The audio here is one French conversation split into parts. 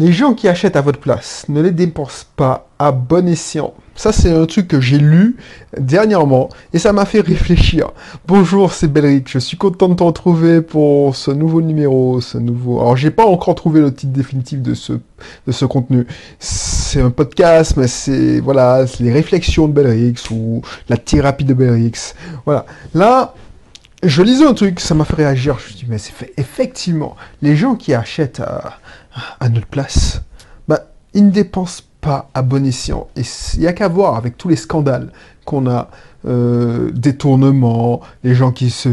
Les gens qui achètent à votre place ne les dépensent pas à bon escient. Ça, c'est un truc que j'ai lu dernièrement et ça m'a fait réfléchir. Bonjour, c'est Belric. Je suis content de te retrouver pour ce nouveau numéro, ce nouveau. Alors, j'ai pas encore trouvé le titre définitif de ce contenu. C'est un podcast, mais c'est voilà, c'est les réflexions de Belrix ou la thérapie de Belrix. Voilà. Là, je lisais un truc, ça m'a fait réagir. Je me suis dit, mais c'est fait. Effectivement, les gens qui achètent à, à notre place, bah, ils ne dépensent pas à bon escient. Il n'y a qu'à voir avec tous les scandales qu'on a, euh, détournements, les gens qui se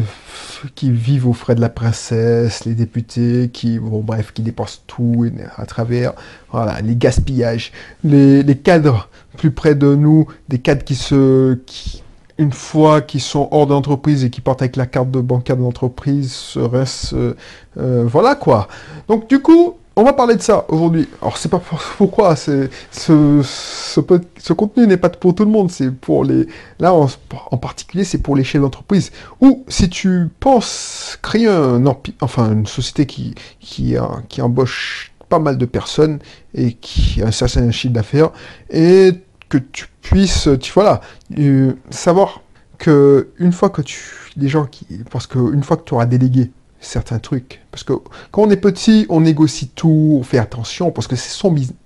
qui vivent aux frais de la princesse, les députés qui, bon bref, qui dépensent tout à travers, voilà, les gaspillages, les, les cadres plus près de nous, des cadres qui se, qui, une fois qu'ils sont hors d'entreprise et qui partent avec la carte de bancaire de l'entreprise, euh, euh, voilà quoi. Donc du coup, on va parler de ça aujourd'hui. Alors c'est pas pourquoi ce, ce, ce, contenu n'est pas pour tout le monde, c'est pour les là en, particulier c'est pour les chefs d'entreprise. Ou si tu penses créer un enfin une société qui qui, qui embauche pas mal de personnes et qui a un chiffre d'affaires et que tu puisses tu voilà euh, savoir que une fois que tu les gens qui parce que une fois que tu auras délégué certains trucs. Parce que quand on est petit, on négocie tout, on fait attention, parce que c'est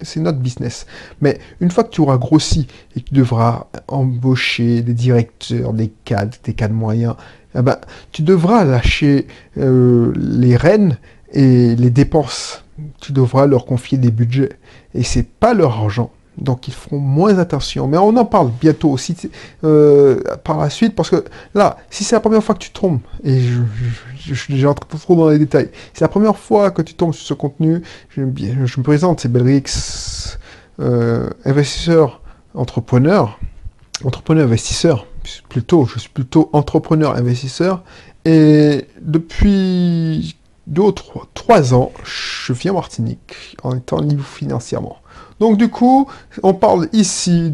c'est notre business. Mais une fois que tu auras grossi et que tu devras embaucher des directeurs, des cadres, des cadres moyens, eh ben, tu devras lâcher euh, les rênes et les dépenses. Tu devras leur confier des budgets. Et c'est pas leur argent donc ils feront moins attention. Mais on en parle bientôt aussi euh, par la suite, parce que là, si c'est la première fois que tu tombes, et je, suis déjà trop dans les détails, c'est la première fois que tu tombes sur ce contenu, je, me présente, c'est Belrix, euh, investisseur, entrepreneur, entrepreneur, investisseur, plutôt, je suis plutôt entrepreneur, investisseur, et depuis deux ou trois, trois ans, je viens en Martinique en étant libre financièrement. Donc du coup, on parle ici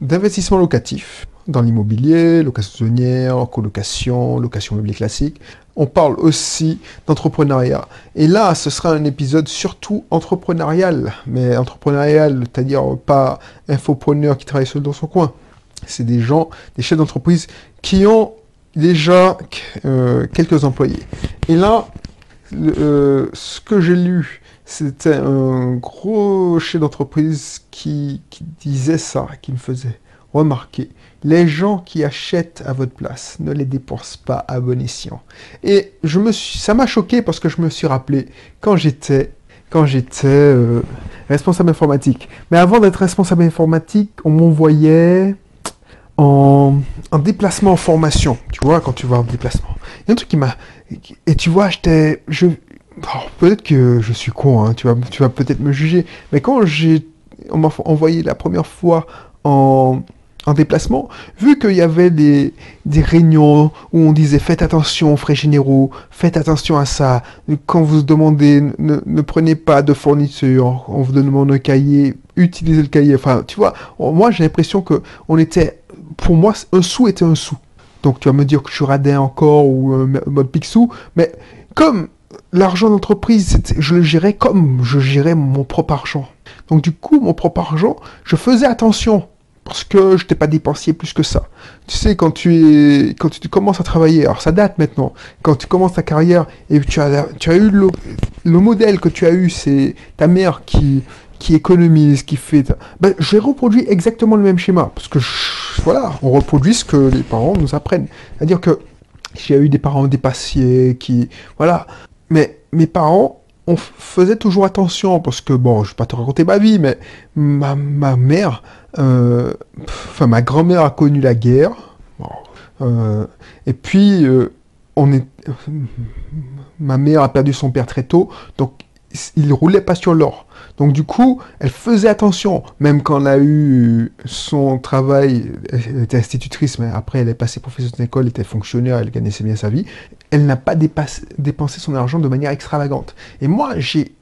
d'investissement locatif dans l'immobilier, location saisonnière, colocation, location meublée classique. On parle aussi d'entrepreneuriat. Et là, ce sera un épisode surtout entrepreneurial, mais entrepreneurial, c'est-à-dire pas infopreneur qui travaille seul dans son coin. C'est des gens, des chefs d'entreprise qui ont déjà euh, quelques employés. Et là, euh, ce que j'ai lu c'était un gros chef d'entreprise qui, disait ça, qui me faisait remarquer. Les gens qui achètent à votre place ne les dépensent pas à bon escient. Et je me suis, ça m'a choqué parce que je me suis rappelé quand j'étais quand j'étais euh, responsable informatique. Mais avant d'être responsable informatique, on m'envoyait en, en, déplacement en formation. Tu vois, quand tu vas en déplacement. Il y a un truc qui m'a... Et tu vois, j'étais... Je, peut-être que je suis con, hein, tu vas, tu vas peut-être me juger, mais quand j'ai, on m'a envoyé la première fois en, en déplacement, vu qu'il y avait des, des réunions où on disait faites attention frais généraux, faites attention à ça, quand vous demandez, ne, ne prenez pas de fourniture, on vous demande un cahier, utilisez le cahier, enfin, tu vois, moi j'ai l'impression que on était, pour moi, un sou était un sou. Donc tu vas me dire que je suis radin encore ou euh, mode pixou, mais comme l'argent d'entreprise, je le gérais comme je gérais mon propre argent. Donc du coup, mon propre argent, je faisais attention parce que je n'étais pas dépensier plus que ça. Tu sais, quand tu quand tu commences à travailler, alors ça date maintenant, quand tu commences ta carrière et tu as, tu as eu le, modèle que tu as eu, c'est ta mère qui, économise, qui fait. Ben, j'ai reproduit exactement le même schéma parce que voilà, on reproduit ce que les parents nous apprennent. C'est-à-dire que j'ai eu des parents dépassiers qui, voilà, mais mes parents, on faisait toujours attention, parce que, bon, je vais pas te raconter ma vie, mais ma, ma mère, euh, enfin, ma grand-mère a connu la guerre, euh, et puis, euh, on est, ma mère a perdu son père très tôt, donc il roulait pas sur l'or. Donc du coup, elle faisait attention, même quand elle a eu son travail, elle était institutrice, mais après elle est passée professeure d'école, elle était fonctionnaire, elle gagnait bien sa vie, elle n'a pas dépensé son argent de manière extravagante. Et moi, j'ai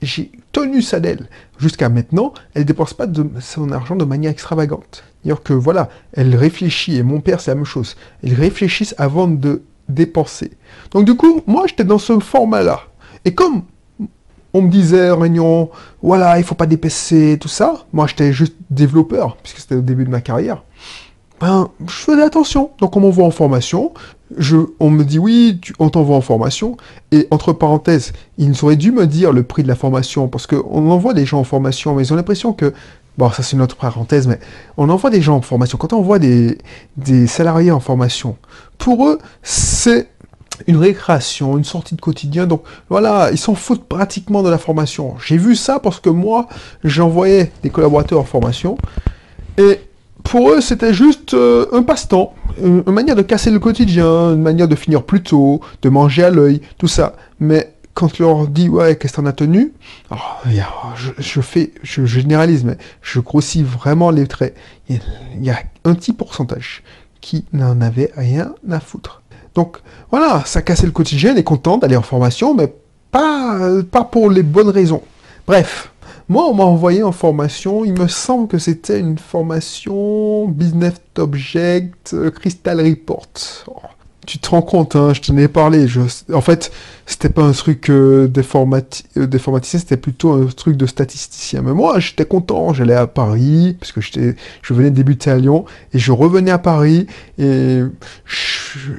tenu ça d'elle. Jusqu'à maintenant, elle ne dépense pas son argent de manière extravagante. C'est-à-dire que voilà, elle réfléchit, et mon père c'est la même chose, ils réfléchissent avant de dépenser. Donc du coup, moi j'étais dans ce format-là. Et comme on me disait réunion, voilà, il faut pas dépasser tout ça. Moi, j'étais juste développeur, puisque c'était au début de ma carrière. Ben, je faisais attention. Donc, on m'envoie en formation. On me dit, oui, on t'envoie en formation. Et entre parenthèses, ils auraient dû me dire le prix de la formation, parce qu'on envoie des gens en formation, mais ils ont l'impression que Bon, ça c'est une autre parenthèse, mais on envoie des gens en formation. Quand on envoie des, des salariés en formation, pour eux, c'est une récréation, une sortie de quotidien. Donc voilà, ils s'en foutent pratiquement de la formation. J'ai vu ça parce que moi, j'envoyais des collaborateurs en formation. Et pour eux, c'était juste euh, un passe-temps, une, manière de casser le quotidien, une manière de finir plus tôt, de manger à l'œil, tout ça. Mais quand tu leur dis ouais qu'est-ce que t'en as tenu, je, fais, je, généralise, mais je grossis vraiment les traits. Il y a un petit pourcentage qui n'en avait rien à foutre. Donc voilà, ça cassait le quotidien, elle est contente d'aller en formation, mais pas, pas pour les bonnes raisons. Bref, moi on m'a envoyé en formation, il me semble que c'était une formation Business Object euh, Crystal Report. Oh, tu te rends compte, hein, je t'en ai parlé. En fait, c'était pas un truc euh, euh, d'informaticien, c'était plutôt un truc de statisticien. Mais moi, j'étais content. J'allais à Paris, parce que je venais de débuter à Lyon, et je revenais à Paris, et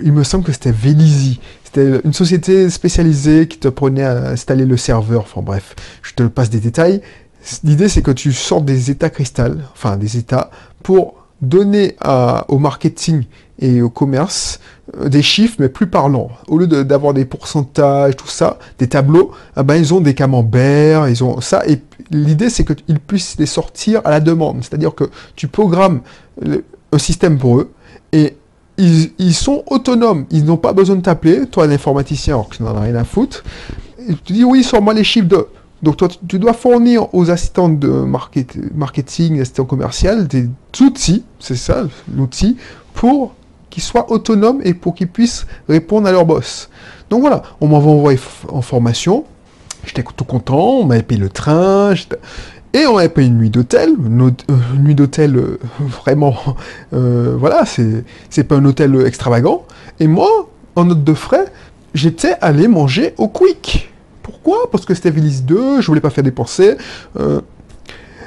il me semble que c'était Vélizy. Une société spécialisée qui te prenait à installer le serveur. Enfin bref, je te passe des détails. L'idée, c'est que tu sortes des états cristal, enfin des états, pour donner au marketing et au commerce euh, des chiffres, mais plus parlants. Au lieu d'avoir des pourcentages, tout ça, des tableaux, eh ben, ils ont des camemberts, ils ont ça. Et l'idée, c'est qu'ils puissent les sortir à la demande. C'est-à-dire que tu programmes un système pour eux et sont autonomes. Ils n'ont pas besoin de t'appeler, toi l'informaticien, alors que tu n'en as rien à foutre. tu dis oui, sors-moi les chiffres de donc toi, tu dois fournir aux assistants de marketing, assistants commerciaux, des outils, c'est ça l'outil, pour qu'ils soient autonomes et pour qu'ils puissent répondre à leur boss. Donc voilà, on envoyé en formation, j'étais tout content, on m'avait payé le train, et on m'avait payé une nuit d'hôtel, une, nuit d'hôtel euh, vraiment, euh, voilà, c'est pas un hôtel extravagant. Et moi, en note de frais, j'étais allé manger au Quick. Pourquoi? Parce que c'était Villis 2, je voulais pas faire dépenser. Euh.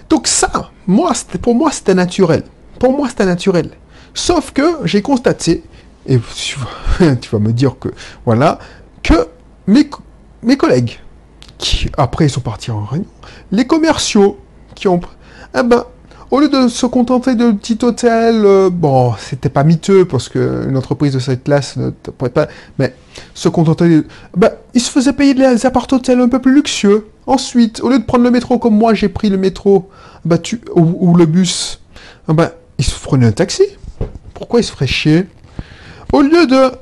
Donc ça, moi, pour moi, c'était naturel. Pour moi, c'était naturel. Sauf que j'ai constaté, et tu vas, me dire que, voilà, que mes collègues, après ils sont partis en réunion, les commerciaux qui ont... Eh ben, au lieu de se contenter d'un petit hôtel, euh, bon, c'était pas miteux parce qu'une entreprise de cette classe ne pourrait pas, mais se contenter, bah, ils se faisaient payer des appart-hôtels un peu plus luxueux. Ensuite, au lieu de prendre le métro comme moi, j'ai pris le métro, bah, tu, ou, le bus, bah, ils se prenaient un taxi. Pourquoi ils se feraient chier? Au lieu de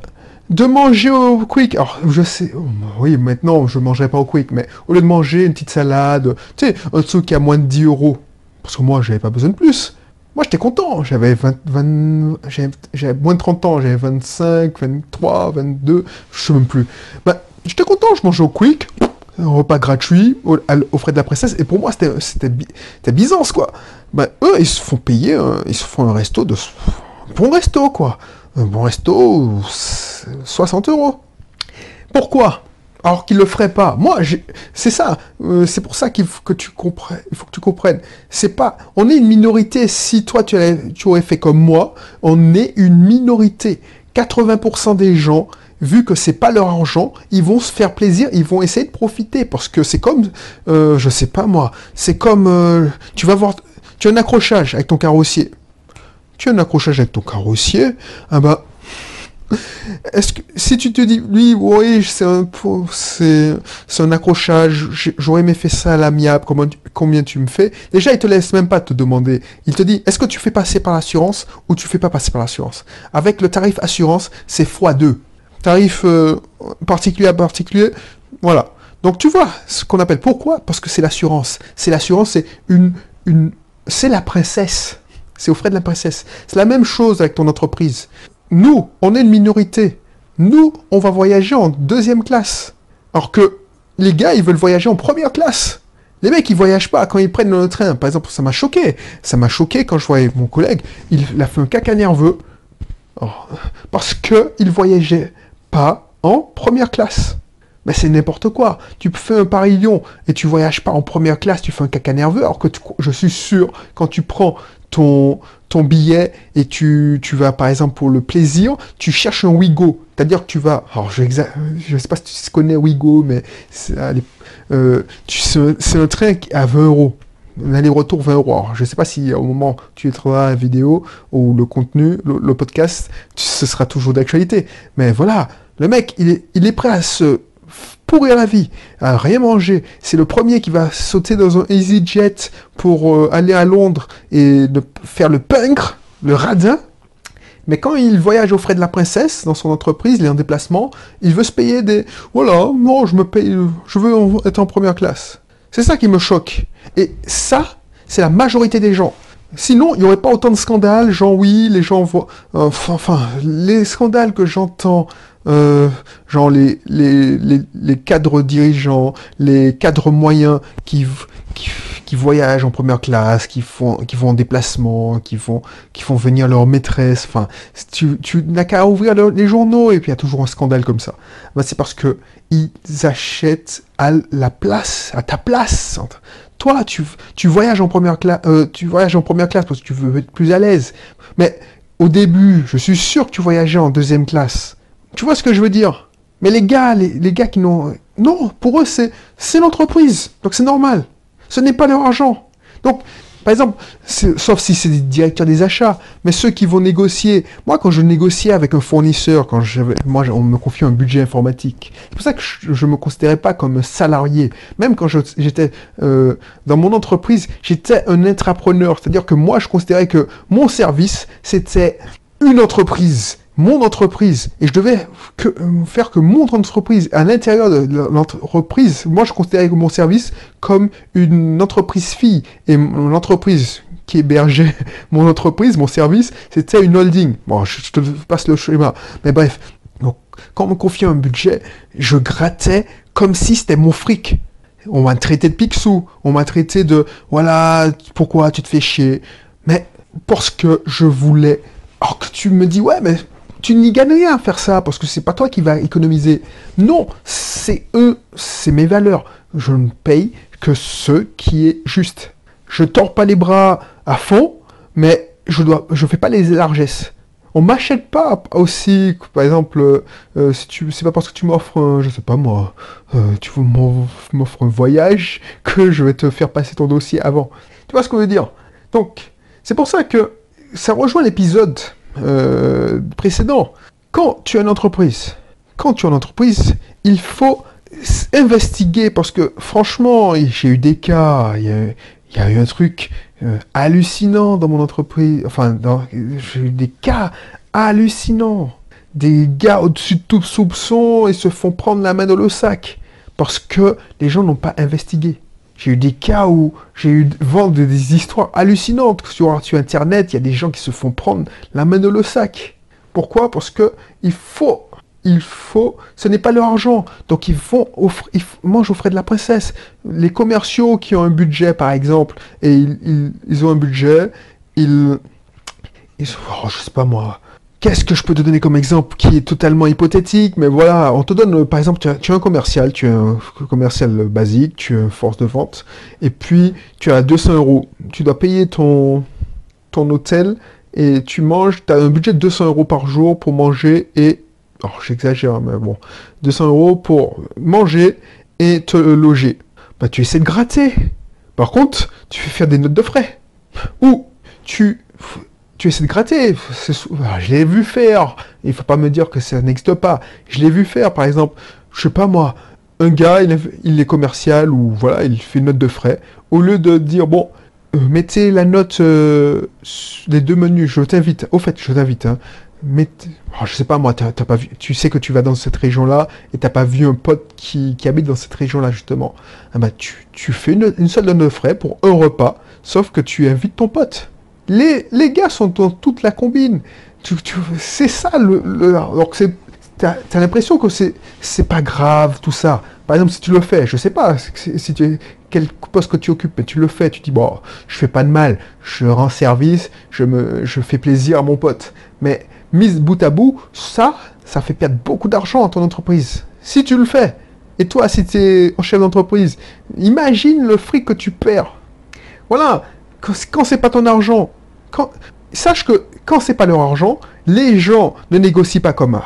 de manger au quick. Alors, je sais, oh, oui, maintenant, je mangerai pas au quick, mais au lieu de manger une petite salade, tu sais, un truc a moins de 10 euros, parce que moi, j'avais pas besoin de plus. Moi, j'étais content. J'avais 20, j'avais moins de 30 ans. J'avais 25, 23, 22, je sais même plus. Ben, j'étais content. Je mangeais au quick. Un repas gratuit, au, frais de la princesse. Et pour moi, c'était, c'était, Byzance, quoi. Ben, eux, ils se font payer, ils se font un resto de, bon resto, quoi. Un bon resto, 60 euros. Pourquoi? Alors qu'il le ferait pas. Moi, c'est ça. Euh, c'est pour ça qu'il faut que tu comprennes. Il faut que tu comprennes. C'est pas. On est une minorité. Si toi tu, tu aurais fait comme moi, on est une minorité. 80% des gens, vu que c'est pas leur argent, ils vont se faire plaisir, ils vont essayer de profiter parce que c'est comme, euh, je sais pas moi, c'est comme, euh, tu vas voir, tu as un accrochage avec ton carrossier. Tu as un accrochage avec ton carrossier, ah bah est-ce que si tu te dis, oui, oui, c'est un, c'est, un accrochage, j'aurais aimé faire ça à l'amiable, combien tu me fais? Déjà, il te laisse même pas te demander. Il te dit, est-ce que tu fais passer par l'assurance ou tu fais pas passer par l'assurance? Avec le tarif assurance, c'est x2. Tarif euh, particulier à particulier, voilà. Donc tu vois ce qu'on appelle pourquoi? Parce que c'est l'assurance. C'est l'assurance, c'est une, une, c'est la princesse. C'est au frais de la princesse. C'est la même chose avec ton entreprise. Nous, on est une minorité. Nous, on va voyager en deuxième classe. Alors que les gars, ils veulent voyager en première classe. Les mecs, ils voyagent pas quand ils prennent le train. Par exemple, ça m'a choqué. Ça m'a choqué quand je voyais mon collègue. Il a fait un caca nerveux. Oh, parce que il voyageait pas en première classe. Mais c'est n'importe quoi. Tu fais un Paris-Lyon et tu voyages pas en première classe, tu fais un caca nerveux, alors que je suis sûr, quand tu prends ton, billet et tu, tu vas par exemple pour le plaisir, tu cherches un Wigo. C'est-à-dire que tu vas, alors je ne sais pas si tu connais Wigo, mais c'est euh, un train à 20 euros. Un aller-retour 20 euros. je ne sais pas si au moment tu étreras la vidéo ou le contenu, le, podcast, ce sera toujours d'actualité. Mais voilà, le mec, il est, il est prêt à se pourrir la vie, à rien manger. C'est le premier qui va sauter dans un EasyJet pour euh, aller à Londres et faire le punk, le radin. Mais quand il voyage aux frais de la princesse dans son entreprise, il est en déplacement, il veut se payer des... Voilà, non, je me paye, je veux être en première classe. C'est ça qui me choque. Et ça, c'est la majorité des gens. Sinon, il n'y aurait pas autant de scandales, genre oui, les gens voient... Enfin, les scandales que j'entends euh, genre les, les, les, cadres dirigeants, les cadres moyens qui, qui, voyagent en première classe, qui font, qui vont en déplacement, qui font, qui font venir leur maîtresse. Enfin, tu, tu n'as qu'à ouvrir les journaux et puis il y a toujours un scandale comme ça. Bah, c'est parce que ils achètent à la place, à ta place. Toi, tu, tu voyages en première classe, euh, tu voyages en première classe parce que tu veux être plus à l'aise. Mais au début, je suis sûr que tu voyageais en deuxième classe. Tu vois ce que je veux dire? Mais les gars, les, gars qui n'ont... Non, pour eux, c'est, l'entreprise. Donc c'est normal. Ce n'est pas leur argent. Donc, par exemple, sauf si c'est des directeurs des achats, mais ceux qui vont négocier. Moi, quand je négociais avec un fournisseur, quand moi, on me confie un budget informatique, c'est pour ça que je ne me considérais pas comme salarié. Même quand j'étais euh, dans mon entreprise, j'étais un intrapreneur. C'est-à-dire que moi, je considérais que mon service, c'était une entreprise mon entreprise, et je devais euh, faire que mon entreprise, à l'intérieur de l'entreprise, moi je considérais mon service comme une entreprise fille, et mon entreprise qui hébergeait mon entreprise, mon service, c'était une holding. Bon, je, te passe le schéma, mais bref. Donc, quand on me confiait un budget, je grattais comme si c'était mon fric. On m'a traité de pixou, on m'a traité de, voilà, pourquoi tu te fais chier. Mais parce que je voulais alors que tu me dis, ouais, mais tu n'y gagnes rien à faire ça parce que c'est pas toi qui vas économiser. Non, c'est eux, c'est mes valeurs. Je ne paye que ce qui est juste. Je tords pas les bras à fond, mais je dois, je fais pas les largesses. On m'achète pas aussi, par exemple, euh, tu, c'est pas parce que tu m'offres, je sais pas moi, euh, tu m'offres un voyage que je vais te faire passer ton dossier avant. Tu vois ce que je veux dire? Donc, c'est pour ça que ça rejoint l'épisode euh, précédent. Quand tu as une entreprise, quand tu as une entreprise, il faut investiguer parce que franchement, j'ai eu des cas, il y a, eu un truc euh, hallucinant dans mon entreprise. Enfin, j'ai eu des cas hallucinants. Des gars au-dessus de tout soupçon et se font prendre la main dans le sac parce que les gens n'ont pas investigué. J'ai eu des cas où j'ai eu vendre des histoires hallucinantes sur, Internet. Il y a des gens qui se font prendre la main dans le sac. Pourquoi? Parce que il faut, il faut, ce n'est pas leur argent. Donc ils offrir, ils mangent aux frais de la princesse. Les commerciaux qui ont un budget, par exemple, et ils, ils, ont un budget, ils, ils oh, je sais pas moi, Qu'est-ce que je peux te donner comme exemple qui est totalement hypothétique Mais voilà, on te donne, par exemple, tu as, un commercial, tu as un commercial basique, tu as une force de vente, et puis tu as 200 euros. Tu dois payer ton, hôtel et tu manges, tu as un budget de 200 euros par jour pour manger et... Oh, j'exagère, mais bon. 200 euros pour manger et te loger. Bah, tu essaies de gratter. Par contre, tu fais faire des notes de frais. Ou tu tu essaies de gratter. Ah, je l'ai vu faire. Il faut pas me dire que ça n'existe pas. Je l'ai vu faire, par exemple, je sais pas moi, un gars, il est, commercial ou voilà, il fait une note de frais. Au lieu de dire, bon, euh, mettez la note euh, des deux menus, je t'invite. Au fait, je t'invite. Hein, mettez, oh, je sais pas moi, pas vu, tu sais que tu vas dans cette région-là et t'as pas vu un pote qui, habite dans cette région-là justement. Ah bah, tu, fais une, une seule note de frais pour un repas, sauf que tu invites ton pote. Les, les gars sont dans toute la combine. Tu, tu, c'est ça le. le alors que c'est. T'as, as, l'impression que c'est, c'est pas grave tout ça. Par exemple, si tu le fais, je sais pas si tu, quel poste que tu occupes, mais tu le fais, tu dis bon, je fais pas de mal, je rends service, je me, je fais plaisir à mon pote. Mais mise bout à bout, ça, ça fait perdre beaucoup d'argent à ton entreprise. Si tu le fais, Et toi, si tu es en chef d'entreprise, imagine le fric que tu perds. Voilà, quand, quand c'est pas ton argent, sache que quand c'est pas leur argent, les gens ne négocient pas comme, euh,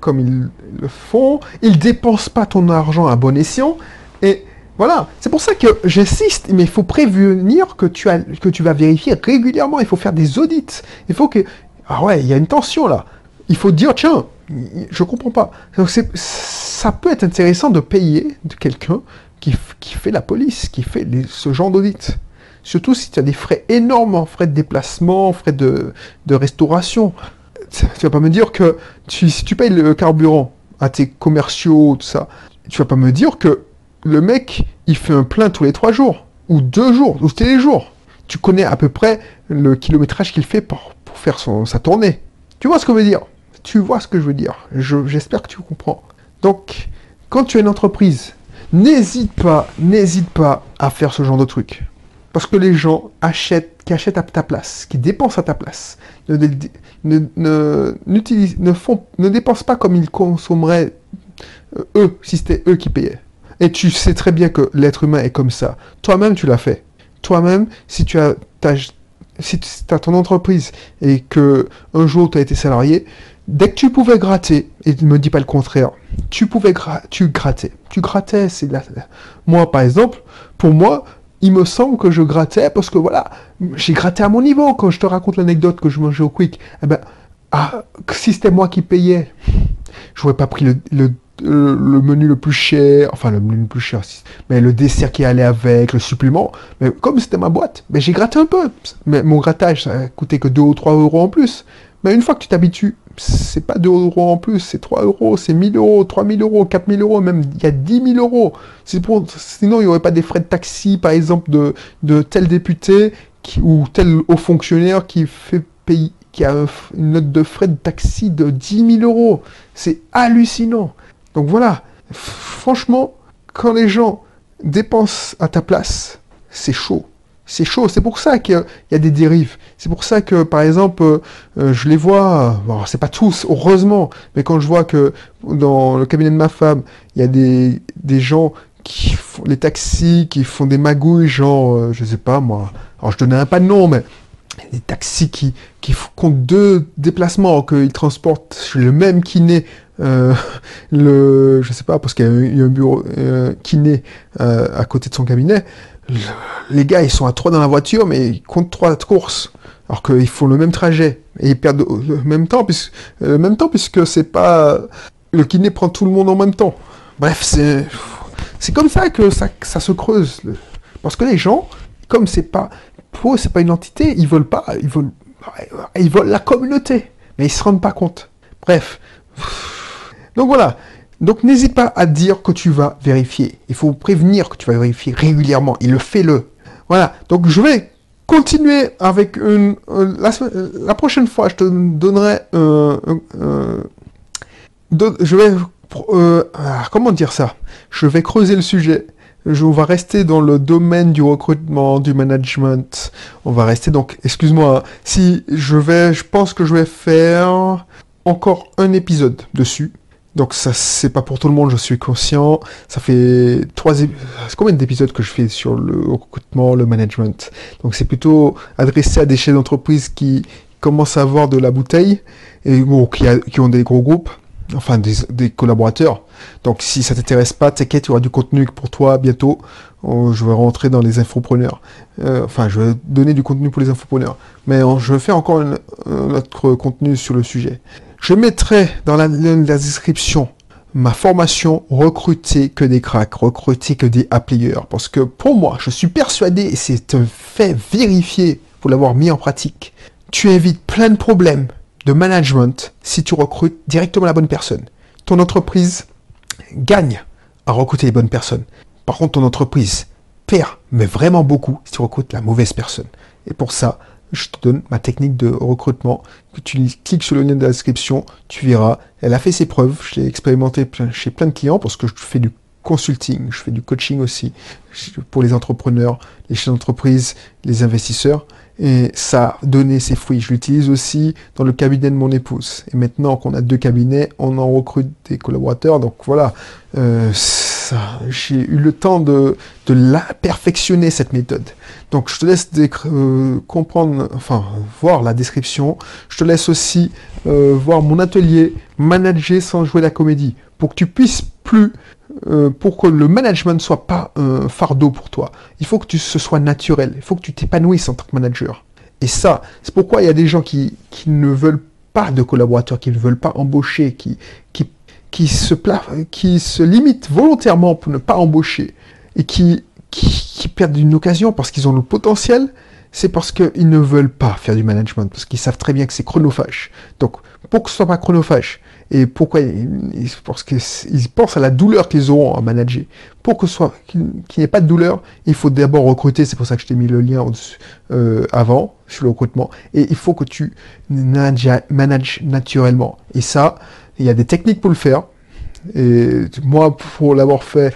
comme ils le font, ils dépensent pas ton argent à bon escient, et voilà, c'est pour ça que j'insiste, mais il faut prévenir que tu, que tu vas vérifier régulièrement, il faut faire des audits, il faut que... Ah ouais, il y a une tension là. Il faut dire, tiens, je comprends pas. Donc ça peut être intéressant de payer quelqu'un qui, qui, fait la police, qui fait ce genre d'audit. Surtout si tu as des frais énormes, frais de déplacement, frais de, restauration. Tu vas pas me dire que si tu payes le carburant à tes commerciaux, tout ça, tu vas pas me dire que le mec, il fait un plein tous les trois jours, ou deux jours, ou tous les jours. Tu connais à peu près le kilométrage qu'il fait pour, faire sa tournée. Tu vois ce que je veux dire? Tu vois ce que je veux dire? J'espère que tu comprends. Donc, quand tu as une entreprise, n'hésite pas, n'hésite pas à faire ce genre de truc. Parce que les gens achètent, qui achètent à ta place, qui dépensent à ta place, ne, ne, ne, font, dépensent pas comme ils consommeraient euh, eux, si c'était eux qui payaient. Et tu sais très bien que l'être humain est comme ça. Toi-même, tu l'as fait. Toi-même, si tu as, si tu as ton entreprise et que un jour tu as été salarié, dès que tu pouvais gratter, et ne me dis pas le contraire, tu pouvais gra tu grattais. Tu grattais, c'est la... Moi, par exemple, pour moi, il me semble que je grattais parce que voilà, j'ai gratté à mon niveau. Quand je te raconte l'anecdote que je mangeais au Quick, eh ben, ah, si c'était moi qui payais, j'aurais pas pris le, le, menu le plus cher, enfin le menu le plus cher, mais le dessert qui allait avec, le supplément. Mais comme c'était ma boîte, mais j'ai gratté un peu. Mais mon grattage, ça coûtait que 2 ou 3 euros en plus. Mais une fois que tu t'habitues, c'est pas 2 euros en plus, c'est 3 euros, c'est 1000 euros, 3000 euros, 4000 euros, même il y a 10 000 euros. Pour, sinon, il n'y aurait pas des frais de taxi, par exemple, de, de tel député ou tel haut fonctionnaire qui fait payer, qui a une note de frais de taxi de 10 000 euros. C'est hallucinant. Donc voilà, franchement, quand les gens dépensent à ta place, c'est chaud c'est chaud. C'est pour ça qu'il y a des dérives. C'est pour ça que, par exemple, euh, je les vois, c'est pas tous, heureusement, mais quand je vois que dans le cabinet de ma femme, il y a des, des gens qui font les taxis, qui font des magouilles, genre, euh, je sais pas moi, alors je donnais pas de nom, mais des taxis qui, qui comptent deux déplacements, qu'ils transportent le même kiné, euh, le, je sais pas, parce qu'il y, a un bureau euh, kiné euh, à côté de son cabinet, les gars, ils sont à trois dans la voiture, mais ils comptent trois courses. Alors qu'ils font le même trajet. Et ils perdent le même temps, puisque, le même temps, puisque c'est pas. Le kiné prend tout le monde en même temps. Bref, c'est. C'est comme ça que ça, ça se creuse. Parce que les gens, comme c'est pas. Pour c'est pas une entité, ils veulent pas. Ils veulent, ils veulent la communauté. Mais ils se rendent pas compte. Bref. Donc voilà. Donc n'hésite pas à dire que tu vas vérifier. Il faut prévenir que tu vas vérifier régulièrement. Il le fait-le. Voilà. Donc je vais continuer avec une... Euh, la, prochaine fois, je te donnerai... un... je vais... Euh, ah, comment dire ça? Je vais creuser le sujet. Je, on va rester dans le domaine du recrutement, du management. On va rester donc, excuse-moi, hein. si je vais, je pense que je vais faire encore un épisode dessus. Donc ça c'est pas pour tout le monde, je suis conscient. Ça fait trois combien d'épisodes que je fais sur le recrutement, le management? Donc c'est plutôt adressé à des chefs d'entreprise qui commencent à avoir de la bouteille et qui ont des gros groupes, enfin des, collaborateurs. Donc si ça t'intéresse pas, t'inquiète, il y aura du contenu pour toi bientôt. Oh, je vais rentrer dans les infopreneurs. Euh, enfin, je vais donner du contenu pour les infopreneurs. Mais je vais faire encore un autre contenu sur le sujet. Je mettrai dans la, description ma formation recruter que des cracks, recruter que des applayers. Parce que pour moi, je suis persuadé, et c'est un fait vérifié pour l'avoir mis en pratique, tu évites plein de problèmes de management si tu recrutes directement la bonne personne. Ton entreprise gagne à recruter les bonnes personnes. Par contre, ton entreprise perd, mais vraiment beaucoup, si tu recrutes la mauvaise personne. Et pour ça, je te donne ma technique de recrutement. Tu cliques sur le lien de la description, tu verras. Elle a fait ses preuves. Je l'ai expérimenté chez plein de clients parce que je fais du consulting, je fais du coaching aussi pour les entrepreneurs, les chefs d'entreprise, les investisseurs. Et ça a donné ses fruits. Je l'utilise aussi dans le cabinet de mon épouse. Et maintenant qu'on a deux cabinets, on en recrute des collaborateurs. Donc voilà, euh, J'ai eu le temps de, de la perfectionner, cette méthode. Donc, je te laisse euh, comprendre, enfin, voir la description. Je te laisse aussi euh, voir mon atelier Manager sans jouer la comédie. Pour que tu puisses plus, euh, pour que le management ne soit pas un fardeau pour toi. Il faut que tu, ce soit naturel. Il faut que tu t'épanouisses en tant que manager. Et ça, c'est pourquoi il y a des gens qui, qui ne veulent pas de collaborateurs, qui ne veulent pas embaucher, qui, qui qui se, qui se limitent volontairement pour ne pas embaucher et qui, qui, perdent une occasion parce qu'ils ont le potentiel, c'est parce qu'ils ne veulent pas faire du management, parce qu'ils savent très bien que c'est chronophage. Donc, pour que ce soit pas chronophage, et pourquoi Parce qu'ils pensent à la douleur qu'ils auront à manager. Pour que soit qu'il n'y ait pas de douleur, il faut d'abord recruter. C'est pour ça que je t'ai mis le lien euh, avant sur le recrutement. Et il faut que tu manages naturellement. Et ça, il y a des techniques pour le faire. Et moi, pour l'avoir fait,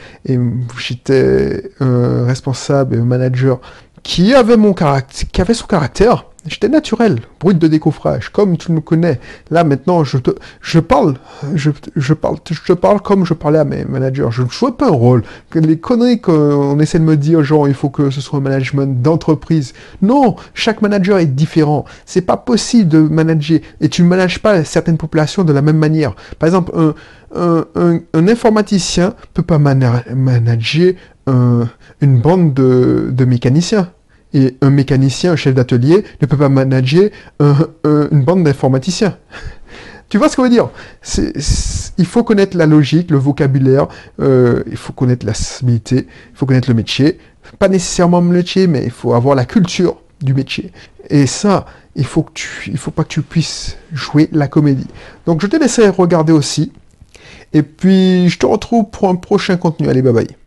j'étais un responsable et manager qui avait mon caractère, qui avait son caractère, J'étais naturel, brut de décoffrage, comme tu me connais. Là, maintenant, je te, je parle, je, je parle, je te parle comme je parlais à mes managers. Je ne joue pas un rôle. Les conneries qu'on essaie de me dire, genre, il faut que ce soit un management d'entreprise. Non, chaque manager est différent. C'est pas possible de manager. Et tu ne manages pas certaines populations de la même manière. Par exemple, un, un, un, informaticien peut pas manager une bande de, de mécaniciens. Et un mécanicien, un chef d'atelier, ne peut pas manager une bande d'informaticiens. tu vois ce qu'on veut dire? Il faut connaître la logique, le vocabulaire, euh, il faut connaître la stabilité, il faut connaître le métier. Pas nécessairement le métier, mais il faut avoir la culture du métier. Et ça, il faut que tu, il faut pas que tu puisses jouer la comédie. Donc je te laisserai regarder aussi. Et puis je te retrouve pour un prochain contenu. Allez, bye bye.